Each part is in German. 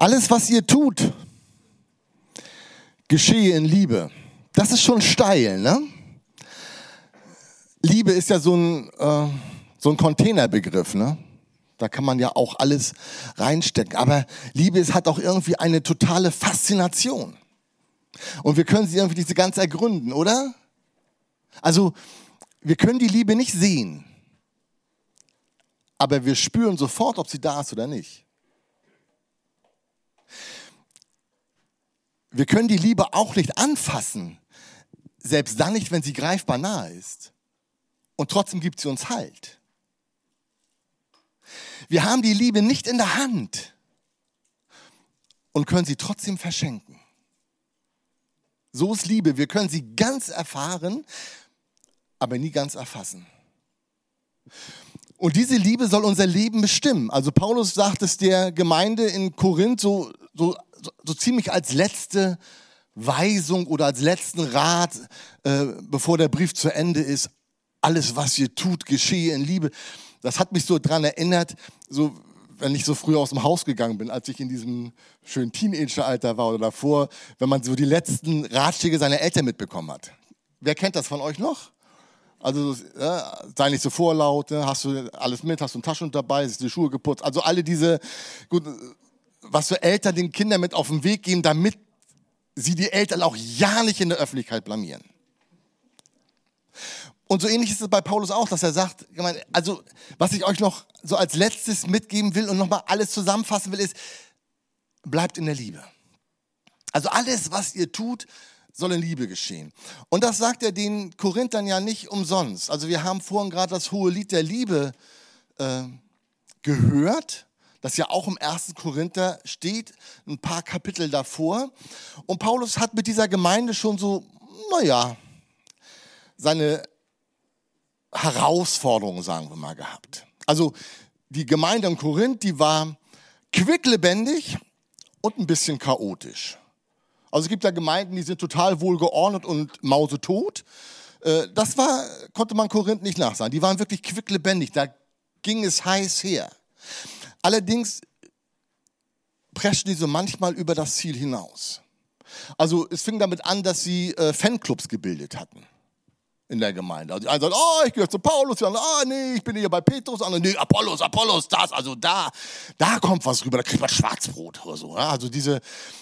Alles, was ihr tut, geschehe in Liebe. Das ist schon steil, ne? Liebe ist ja so ein, äh, so ein Containerbegriff, ne? Da kann man ja auch alles reinstecken. Aber Liebe ist, hat auch irgendwie eine totale Faszination. Und wir können sie irgendwie so ganz ergründen, oder? Also, wir können die Liebe nicht sehen. Aber wir spüren sofort, ob sie da ist oder nicht. Wir können die Liebe auch nicht anfassen, selbst dann nicht, wenn sie greifbar nahe ist. Und trotzdem gibt sie uns Halt. Wir haben die Liebe nicht in der Hand und können sie trotzdem verschenken. So ist Liebe. Wir können sie ganz erfahren, aber nie ganz erfassen. Und diese Liebe soll unser Leben bestimmen. Also Paulus sagt es der Gemeinde in Korinth so, so, so ziemlich als letzte Weisung oder als letzten Rat, äh, bevor der Brief zu Ende ist. Alles, was ihr tut, geschehe in Liebe. Das hat mich so dran erinnert, so wenn ich so früh aus dem Haus gegangen bin, als ich in diesem schönen Teenageralter war oder davor, wenn man so die letzten Ratschläge seiner Eltern mitbekommen hat. Wer kennt das von euch noch? Also ja, sei nicht so vorlaut, ne? hast du alles mit, hast du ein Taschen dabei, du die Schuhe geputzt. Also alle diese, gut, was für Eltern den Kindern mit auf den Weg geben, damit sie die Eltern auch ja nicht in der Öffentlichkeit blamieren. Und so ähnlich ist es bei Paulus auch, dass er sagt, also was ich euch noch so als letztes mitgeben will und nochmal alles zusammenfassen will, ist, bleibt in der Liebe. Also alles, was ihr tut, soll in Liebe geschehen. Und das sagt er den Korinthern ja nicht umsonst. Also wir haben vorhin gerade das hohe Lied der Liebe äh, gehört, das ja auch im ersten Korinther steht, ein paar Kapitel davor. Und Paulus hat mit dieser Gemeinde schon so, naja, seine Herausforderungen, sagen wir mal, gehabt. Also die Gemeinde in Korinth, die war quicklebendig und ein bisschen chaotisch. Also es gibt ja Gemeinden, die sind total wohlgeordnet und mausetot. Äh, das war, konnte man Korinth nicht nachsagen. Die waren wirklich quicklebendig, da ging es heiß her. Allerdings preschten die so manchmal über das Ziel hinaus. Also es fing damit an, dass sie äh, Fanclubs gebildet hatten in der Gemeinde. Also die einen sagen, oh, ich gehöre zu Paulus, die anderen, ah, nee, ich bin hier bei Petrus, die anderen, nee, Apollos, Apollos, das, also da, da kommt was rüber, da kriegt man Schwarzbrot oder so. Ja? Also diese,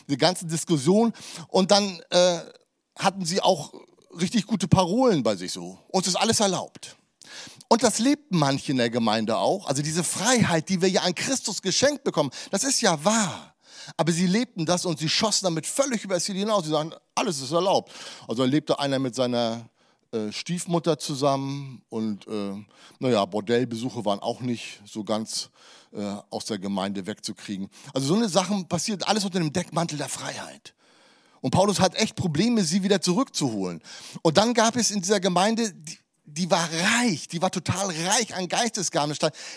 die ganze Diskussion. Und dann äh, hatten sie auch richtig gute Parolen bei sich so. Uns ist alles erlaubt. Und das lebten manche in der Gemeinde auch. Also diese Freiheit, die wir ja an Christus geschenkt bekommen, das ist ja wahr. Aber sie lebten das und sie schossen damit völlig über das Ziel hinaus. Sie sagen, alles ist erlaubt. Also lebte einer mit seiner äh, Stiefmutter zusammen und äh, naja, Bordellbesuche waren auch nicht so ganz äh, aus der Gemeinde wegzukriegen. Also so eine Sachen passiert alles unter dem Deckmantel der Freiheit. Und Paulus hat echt Probleme, sie wieder zurückzuholen. Und dann gab es in dieser Gemeinde, die, die war reich, die war total reich an Geistesgaben.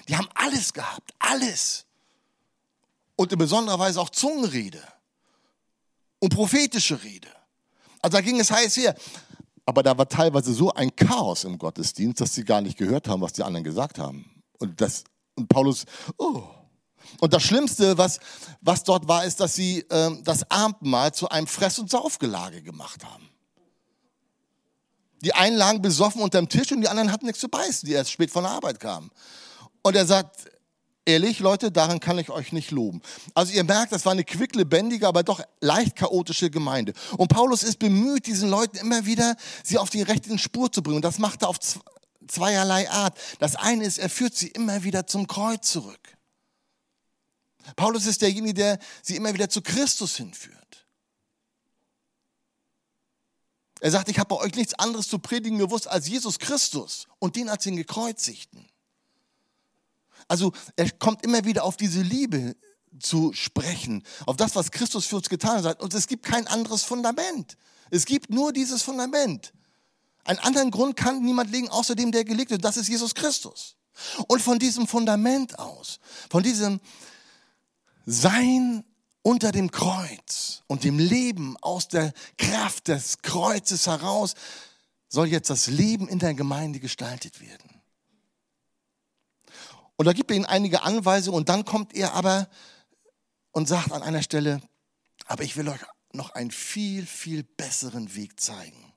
Die haben alles gehabt, alles. Und in besonderer Weise auch Zungenrede und prophetische Rede. Also da ging es heiß her. Aber da war teilweise so ein Chaos im Gottesdienst, dass sie gar nicht gehört haben, was die anderen gesagt haben. Und, das, und Paulus, oh. Und das Schlimmste, was, was dort war, ist, dass sie äh, das Abendmahl zu einem Fress- und Saufgelage gemacht haben. Die einen lagen besoffen unterm Tisch und die anderen hatten nichts zu beißen, die erst spät von der Arbeit kamen. Und er sagt, Ehrlich, Leute, daran kann ich euch nicht loben. Also ihr merkt, das war eine quicklebendige, aber doch leicht chaotische Gemeinde. Und Paulus ist bemüht, diesen Leuten immer wieder sie auf die rechte Spur zu bringen. Und das macht er auf zweierlei Art. Das eine ist, er führt sie immer wieder zum Kreuz zurück. Paulus ist derjenige, der sie immer wieder zu Christus hinführt. Er sagt, ich habe bei euch nichts anderes zu predigen gewusst als Jesus Christus und den als den Gekreuzigten. Also er kommt immer wieder auf diese Liebe zu sprechen, auf das, was Christus für uns getan hat. Und es gibt kein anderes Fundament. Es gibt nur dieses Fundament. Einen anderen Grund kann niemand legen, außer dem, der gelegt wird. Das ist Jesus Christus. Und von diesem Fundament aus, von diesem Sein unter dem Kreuz und dem Leben aus der Kraft des Kreuzes heraus, soll jetzt das Leben in der Gemeinde gestaltet werden. Und da gibt er ihnen einige Anweisungen und dann kommt er aber und sagt an einer Stelle, aber ich will euch noch einen viel, viel besseren Weg zeigen,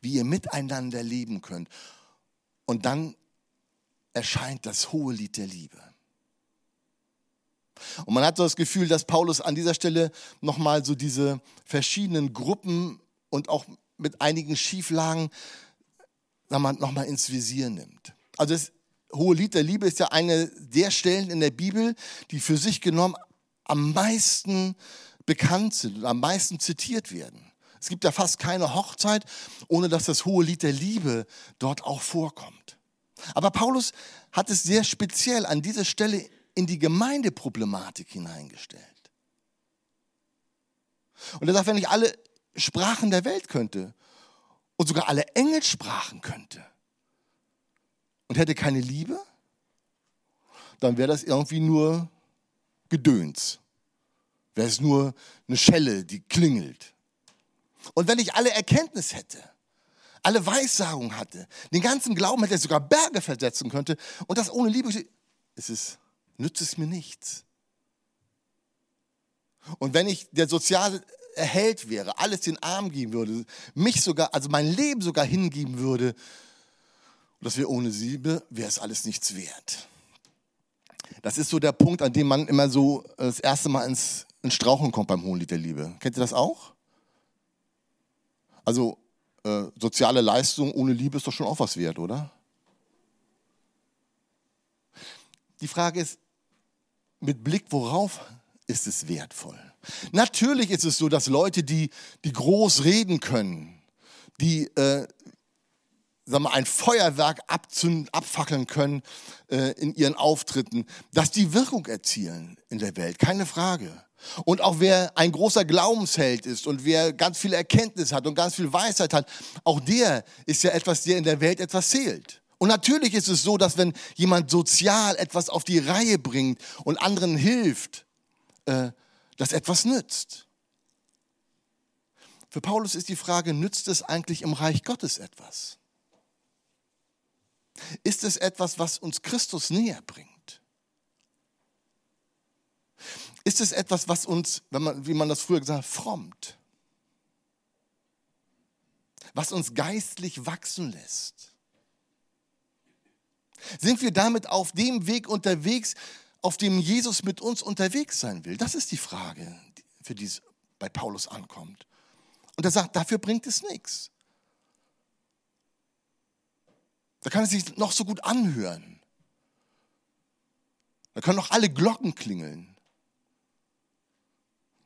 wie ihr miteinander leben könnt. Und dann erscheint das hohe Lied der Liebe. Und man hat so das Gefühl, dass Paulus an dieser Stelle nochmal so diese verschiedenen Gruppen und auch mit einigen Schieflagen nochmal ins Visier nimmt. Also das hohe Lied der Liebe ist ja eine der Stellen in der Bibel, die für sich genommen am meisten bekannt sind und am meisten zitiert werden. Es gibt ja fast keine Hochzeit, ohne dass das hohe Lied der Liebe dort auch vorkommt. Aber Paulus hat es sehr speziell an dieser Stelle in die Gemeindeproblematik hineingestellt. Und er sagt, wenn ich alle Sprachen der Welt könnte und sogar alle Engelsprachen könnte und hätte keine Liebe, dann wäre das irgendwie nur Gedöns. Wäre es nur eine Schelle, die klingelt. Und wenn ich alle Erkenntnis hätte, alle Weissagung hatte, den ganzen Glauben hätte, sogar Berge versetzen könnte und das ohne Liebe, ist es, nützt es mir nichts. Und wenn ich der soziale Erhalt wäre, alles den Arm geben würde, mich sogar, also mein Leben sogar hingeben würde, und das wäre ohne Liebe, wäre es alles nichts wert. Das ist so der Punkt, an dem man immer so das erste Mal ins, ins Strauchen kommt beim Hohenlied der Liebe. Kennt ihr das auch? Also äh, soziale Leistung ohne Liebe ist doch schon auch was wert, oder? Die Frage ist, mit Blick worauf ist es wertvoll? Natürlich ist es so, dass Leute, die, die groß reden können, die äh, sagen wir, ein Feuerwerk abzünden, abfackeln können äh, in ihren Auftritten, dass die Wirkung erzielen in der Welt, keine Frage. Und auch wer ein großer Glaubensheld ist und wer ganz viel Erkenntnis hat und ganz viel Weisheit hat, auch der ist ja etwas, der in der Welt etwas zählt. Und natürlich ist es so, dass wenn jemand sozial etwas auf die Reihe bringt und anderen hilft, äh, dass etwas nützt. Für Paulus ist die Frage, nützt es eigentlich im Reich Gottes etwas? Ist es etwas, was uns Christus näher bringt? Ist es etwas, was uns, wenn man, wie man das früher gesagt hat, frommt? Was uns geistlich wachsen lässt? Sind wir damit auf dem Weg unterwegs, auf dem Jesus mit uns unterwegs sein will? Das ist die Frage, für die es bei Paulus ankommt. Und er sagt, dafür bringt es nichts. Da kann es sich noch so gut anhören. Da können noch alle Glocken klingeln.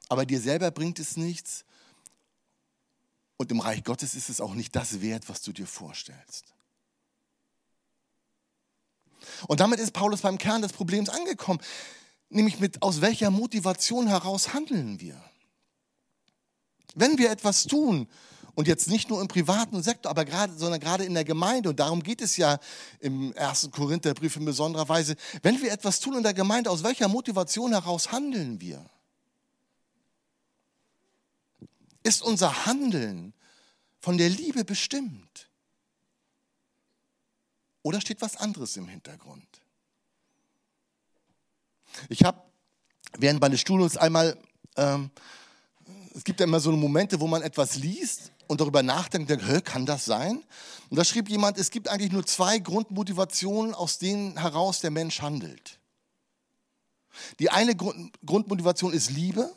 Aber dir selber bringt es nichts. Und im Reich Gottes ist es auch nicht das wert, was du dir vorstellst. Und damit ist Paulus beim Kern des Problems angekommen, nämlich mit aus welcher Motivation heraus handeln wir. Wenn wir etwas tun, und jetzt nicht nur im privaten Sektor, aber gerade, sondern gerade in der Gemeinde. Und darum geht es ja im ersten Korintherbrief in besonderer Weise. Wenn wir etwas tun in der Gemeinde, aus welcher Motivation heraus handeln wir? Ist unser Handeln von der Liebe bestimmt? Oder steht was anderes im Hintergrund? Ich habe während meines Studiums einmal, ähm, es gibt ja immer so Momente, wo man etwas liest und darüber nachdenkt, denkt, kann das sein? Und da schrieb jemand, es gibt eigentlich nur zwei Grundmotivationen, aus denen heraus der Mensch handelt. Die eine Grund, Grundmotivation ist Liebe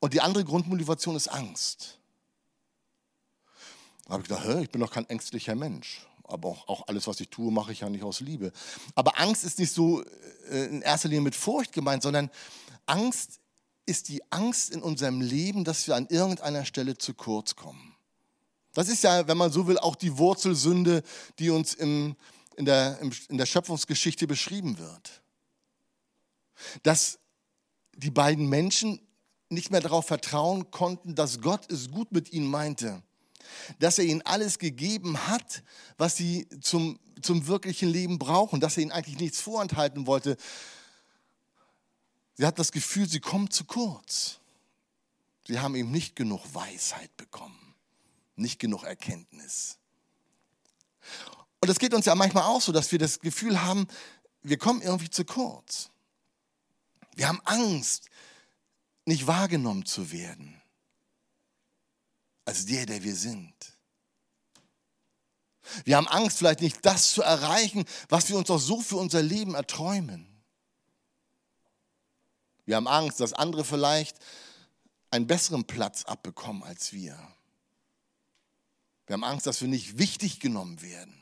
und die andere Grundmotivation ist Angst. Da habe ich gedacht, ich bin doch kein ängstlicher Mensch. Aber auch, auch, alles, was ich tue, mache ich ja nicht aus Liebe. Aber Angst ist nicht so äh, in erster Linie mit Furcht gemeint, sondern Angst ist die Angst in unserem Leben, dass wir an irgendeiner Stelle zu kurz kommen. Das ist ja, wenn man so will, auch die Wurzelsünde, die uns im, in, der, in der Schöpfungsgeschichte beschrieben wird. Dass die beiden Menschen nicht mehr darauf vertrauen konnten, dass Gott es gut mit ihnen meinte. Dass er ihnen alles gegeben hat, was sie zum, zum wirklichen Leben brauchen. Dass er ihnen eigentlich nichts vorenthalten wollte, Sie hat das Gefühl, sie kommt zu kurz. Sie haben eben nicht genug Weisheit bekommen, nicht genug Erkenntnis. Und es geht uns ja manchmal auch so, dass wir das Gefühl haben, wir kommen irgendwie zu kurz. Wir haben Angst, nicht wahrgenommen zu werden als der, der wir sind. Wir haben Angst, vielleicht nicht das zu erreichen, was wir uns auch so für unser Leben erträumen. Wir haben Angst, dass andere vielleicht einen besseren Platz abbekommen als wir. Wir haben Angst, dass wir nicht wichtig genommen werden.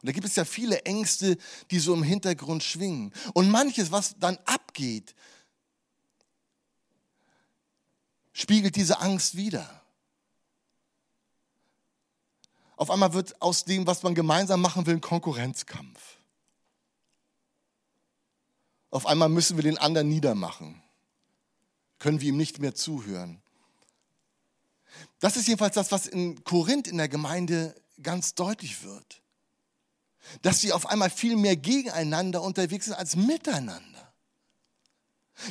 Und da gibt es ja viele Ängste, die so im Hintergrund schwingen. Und manches, was dann abgeht, spiegelt diese Angst wider. Auf einmal wird aus dem, was man gemeinsam machen will, ein Konkurrenzkampf. Auf einmal müssen wir den anderen niedermachen. Können wir ihm nicht mehr zuhören. Das ist jedenfalls das, was in Korinth in der Gemeinde ganz deutlich wird. Dass sie auf einmal viel mehr gegeneinander unterwegs sind als miteinander.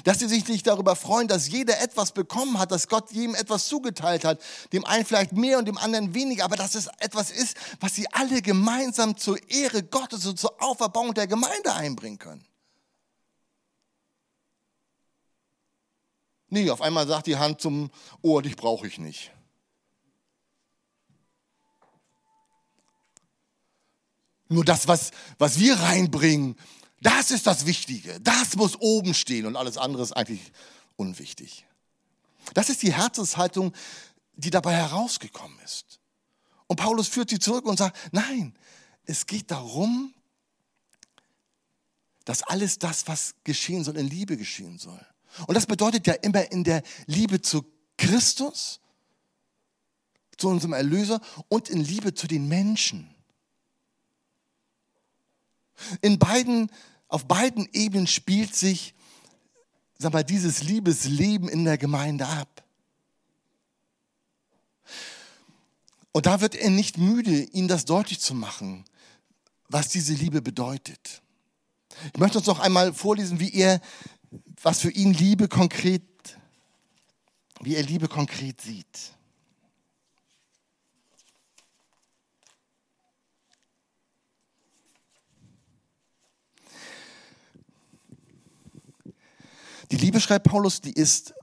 Dass sie sich nicht darüber freuen, dass jeder etwas bekommen hat, dass Gott jedem etwas zugeteilt hat, dem einen vielleicht mehr und dem anderen weniger, aber dass es etwas ist, was sie alle gemeinsam zur Ehre Gottes und zur Auferbauung der Gemeinde einbringen können. Nee, auf einmal sagt die Hand zum Ohr, dich brauche ich nicht. Nur das, was, was wir reinbringen, das ist das Wichtige. Das muss oben stehen und alles andere ist eigentlich unwichtig. Das ist die Herzenshaltung, die dabei herausgekommen ist. Und Paulus führt sie zurück und sagt, nein, es geht darum, dass alles das, was geschehen soll, in Liebe geschehen soll. Und das bedeutet ja immer in der Liebe zu Christus, zu unserem Erlöser und in Liebe zu den Menschen. In beiden, auf beiden Ebenen spielt sich, sag mal, dieses Liebesleben in der Gemeinde ab. Und da wird er nicht müde, ihnen das deutlich zu machen, was diese Liebe bedeutet. Ich möchte uns noch einmal vorlesen, wie er, was für ihn Liebe konkret, wie er Liebe konkret sieht. Die Liebe, schreibt Paulus, die ist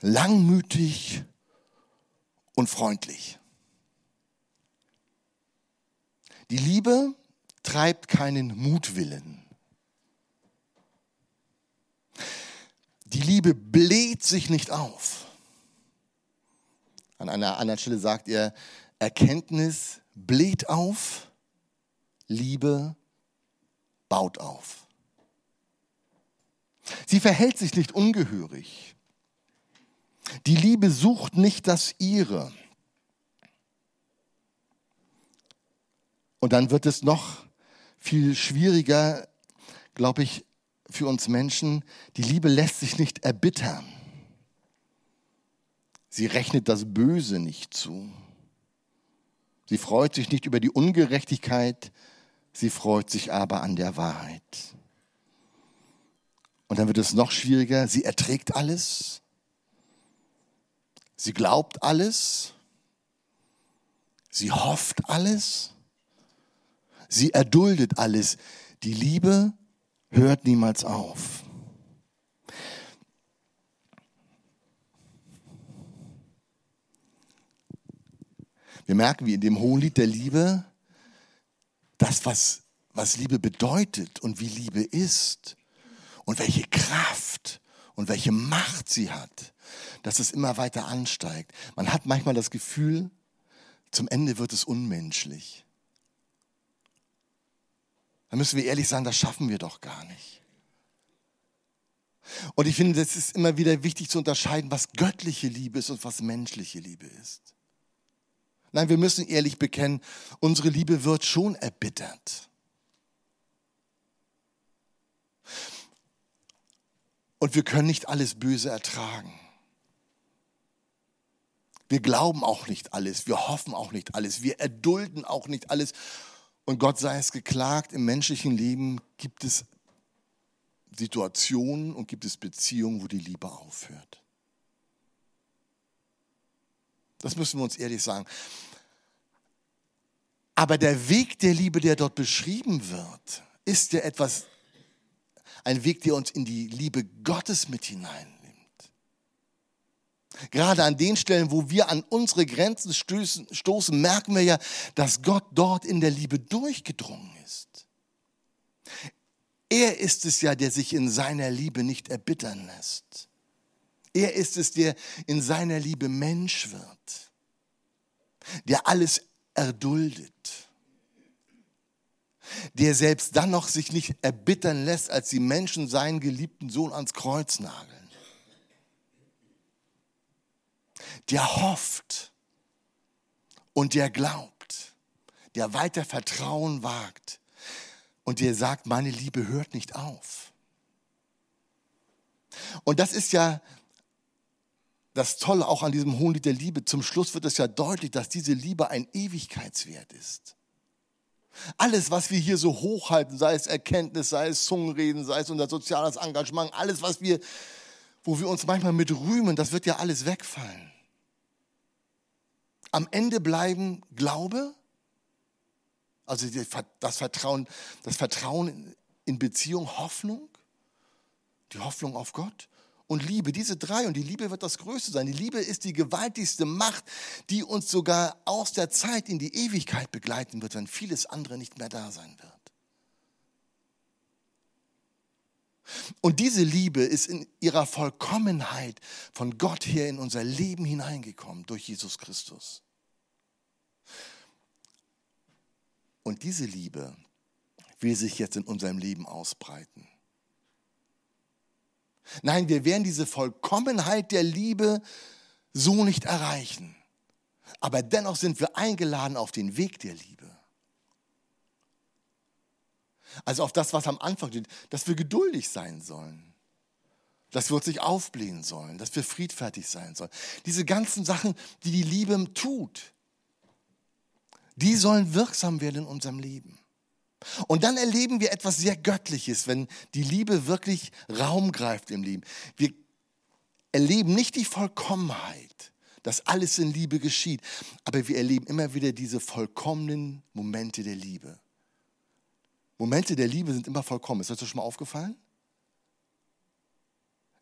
langmütig und freundlich. Die Liebe treibt keinen Mutwillen. Die Liebe bläht sich nicht auf. An einer anderen Stelle sagt er, Erkenntnis bläht auf, Liebe baut auf. Sie verhält sich nicht ungehörig. Die Liebe sucht nicht das ihre. Und dann wird es noch viel schwieriger, glaube ich, für uns Menschen. Die Liebe lässt sich nicht erbittern. Sie rechnet das Böse nicht zu. Sie freut sich nicht über die Ungerechtigkeit, sie freut sich aber an der Wahrheit. Und dann wird es noch schwieriger. Sie erträgt alles. Sie glaubt alles. Sie hofft alles. Sie erduldet alles. Die Liebe hört niemals auf. Wir merken, wie in dem Hohelied der Liebe das, was, was Liebe bedeutet und wie Liebe ist, und welche Kraft und welche Macht sie hat, dass es immer weiter ansteigt. Man hat manchmal das Gefühl, zum Ende wird es unmenschlich. Da müssen wir ehrlich sagen, das schaffen wir doch gar nicht. Und ich finde, es ist immer wieder wichtig zu unterscheiden, was göttliche Liebe ist und was menschliche Liebe ist. Nein, wir müssen ehrlich bekennen, unsere Liebe wird schon erbittert. Und wir können nicht alles Böse ertragen. Wir glauben auch nicht alles, wir hoffen auch nicht alles, wir erdulden auch nicht alles. Und Gott sei es geklagt, im menschlichen Leben gibt es Situationen und gibt es Beziehungen, wo die Liebe aufhört. Das müssen wir uns ehrlich sagen. Aber der Weg der Liebe, der dort beschrieben wird, ist ja etwas ein Weg, der uns in die Liebe Gottes mit hineinnimmt. Gerade an den Stellen, wo wir an unsere Grenzen stoßen, stoßen, merken wir ja, dass Gott dort in der Liebe durchgedrungen ist. Er ist es ja, der sich in seiner Liebe nicht erbittern lässt. Er ist es, der in seiner Liebe Mensch wird, der alles erduldet, der selbst dann noch sich nicht erbittern lässt, als die Menschen seinen geliebten Sohn ans Kreuz nageln. Der hofft und der glaubt, der weiter Vertrauen wagt und der sagt, meine Liebe hört nicht auf. Und das ist ja das Tolle auch an diesem Hohen Lied der Liebe. Zum Schluss wird es ja deutlich, dass diese Liebe ein Ewigkeitswert ist. Alles, was wir hier so hochhalten, sei es Erkenntnis, sei es Zungenreden, sei es unser soziales Engagement, alles, was wir, wo wir uns manchmal mit rühmen, das wird ja alles wegfallen. Am Ende bleiben Glaube, also das Vertrauen, das Vertrauen in Beziehung, Hoffnung, die Hoffnung auf Gott und Liebe. Diese drei und die Liebe wird das Größte sein. Die Liebe ist die gewaltigste Macht, die uns sogar aus der Zeit in die Ewigkeit begleiten wird, wenn vieles andere nicht mehr da sein wird. Und diese Liebe ist in ihrer Vollkommenheit von Gott her in unser Leben hineingekommen durch Jesus Christus. Und diese Liebe will sich jetzt in unserem Leben ausbreiten. Nein, wir werden diese Vollkommenheit der Liebe so nicht erreichen. Aber dennoch sind wir eingeladen auf den Weg der Liebe. Also auf das, was am Anfang steht, dass wir geduldig sein sollen. Dass wir uns nicht aufblähen sollen, dass wir friedfertig sein sollen. Diese ganzen Sachen, die die Liebe tut, die sollen wirksam werden in unserem Leben. Und dann erleben wir etwas sehr Göttliches, wenn die Liebe wirklich Raum greift im Leben. Wir erleben nicht die Vollkommenheit, dass alles in Liebe geschieht, aber wir erleben immer wieder diese vollkommenen Momente der Liebe. Momente der Liebe sind immer vollkommen. Ist das schon mal aufgefallen?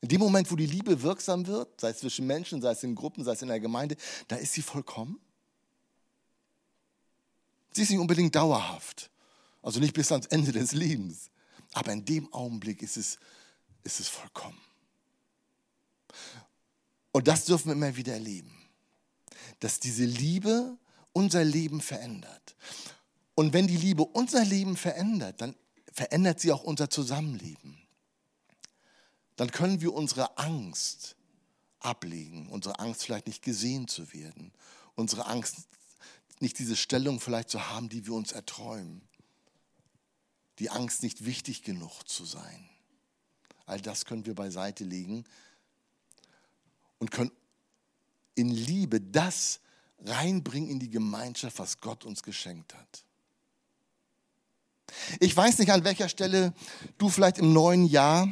In dem Moment, wo die Liebe wirksam wird, sei es zwischen Menschen, sei es in Gruppen, sei es in der Gemeinde, da ist sie vollkommen. Sie ist nicht unbedingt dauerhaft. Also nicht bis ans Ende des Lebens. Aber in dem Augenblick ist es, ist es vollkommen. Und das dürfen wir immer wieder erleben. Dass diese Liebe unser Leben verändert. Und wenn die Liebe unser Leben verändert, dann verändert sie auch unser Zusammenleben. Dann können wir unsere Angst ablegen, unsere Angst vielleicht nicht gesehen zu werden, unsere Angst nicht diese Stellung vielleicht zu haben, die wir uns erträumen die Angst, nicht wichtig genug zu sein. All das können wir beiseite legen und können in Liebe das reinbringen in die Gemeinschaft, was Gott uns geschenkt hat. Ich weiß nicht, an welcher Stelle du vielleicht im neuen Jahr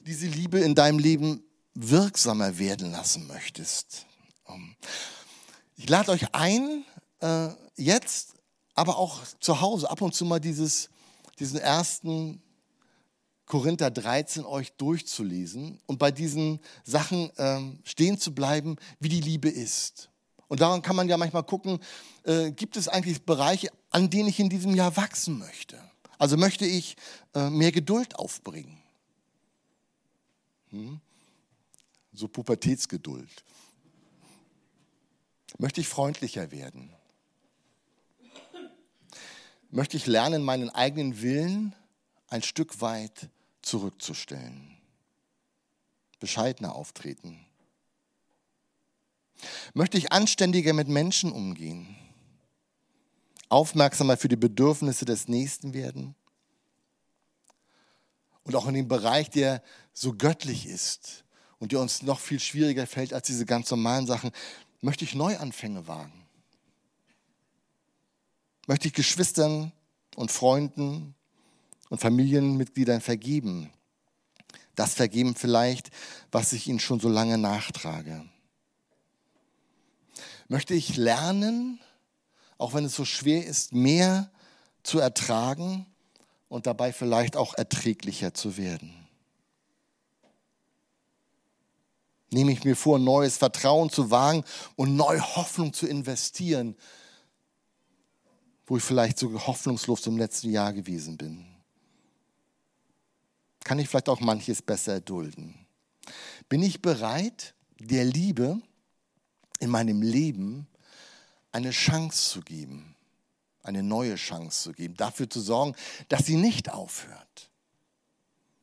diese Liebe in deinem Leben wirksamer werden lassen möchtest. Ich lade euch ein, äh, jetzt aber auch zu Hause ab und zu mal dieses, diesen ersten Korinther 13 euch durchzulesen und bei diesen Sachen ähm, stehen zu bleiben, wie die Liebe ist. Und daran kann man ja manchmal gucken, äh, gibt es eigentlich Bereiche, an denen ich in diesem Jahr wachsen möchte? Also möchte ich äh, mehr Geduld aufbringen? Hm? So Pubertätsgeduld. Möchte ich freundlicher werden? möchte ich lernen, meinen eigenen Willen ein Stück weit zurückzustellen. Bescheidener auftreten. Möchte ich anständiger mit Menschen umgehen. Aufmerksamer für die Bedürfnisse des Nächsten werden. Und auch in dem Bereich, der so göttlich ist und der uns noch viel schwieriger fällt als diese ganz normalen Sachen, möchte ich Neuanfänge wagen möchte ich Geschwistern und Freunden und Familienmitgliedern vergeben. Das vergeben vielleicht, was ich ihnen schon so lange nachtrage. Möchte ich lernen, auch wenn es so schwer ist, mehr zu ertragen, und dabei vielleicht auch erträglicher zu werden. Nehme ich mir vor, neues Vertrauen zu wagen und neue Hoffnung zu investieren, wo ich vielleicht so hoffnungslos im letzten Jahr gewesen bin. Kann ich vielleicht auch manches besser erdulden? Bin ich bereit, der Liebe in meinem Leben eine Chance zu geben, eine neue Chance zu geben, dafür zu sorgen, dass sie nicht aufhört,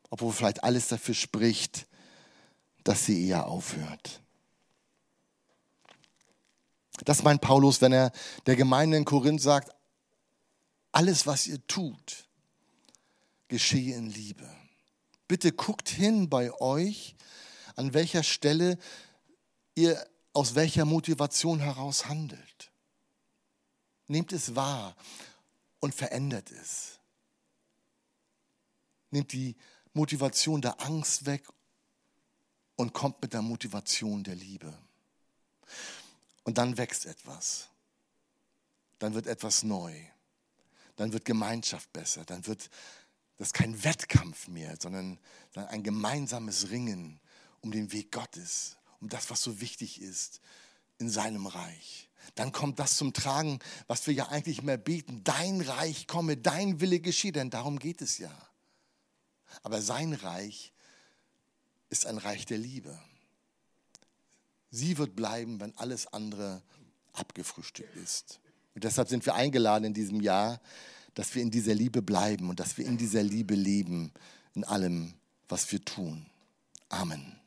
obwohl vielleicht alles dafür spricht, dass sie eher aufhört. Das meint Paulus, wenn er der Gemeinde in Korinth sagt, alles, was ihr tut, geschehe in Liebe. Bitte guckt hin bei euch, an welcher Stelle ihr aus welcher Motivation heraus handelt. Nehmt es wahr und verändert es. Nehmt die Motivation der Angst weg und kommt mit der Motivation der Liebe. Und dann wächst etwas. Dann wird etwas neu. Dann wird Gemeinschaft besser. Dann wird das kein Wettkampf mehr, sondern ein gemeinsames Ringen um den Weg Gottes, um das, was so wichtig ist in seinem Reich. Dann kommt das zum Tragen, was wir ja eigentlich immer beten. Dein Reich komme, dein Wille geschehe, denn darum geht es ja. Aber sein Reich ist ein Reich der Liebe. Sie wird bleiben, wenn alles andere abgefrühstückt ist. Und deshalb sind wir eingeladen in diesem Jahr, dass wir in dieser Liebe bleiben und dass wir in dieser Liebe leben, in allem, was wir tun. Amen.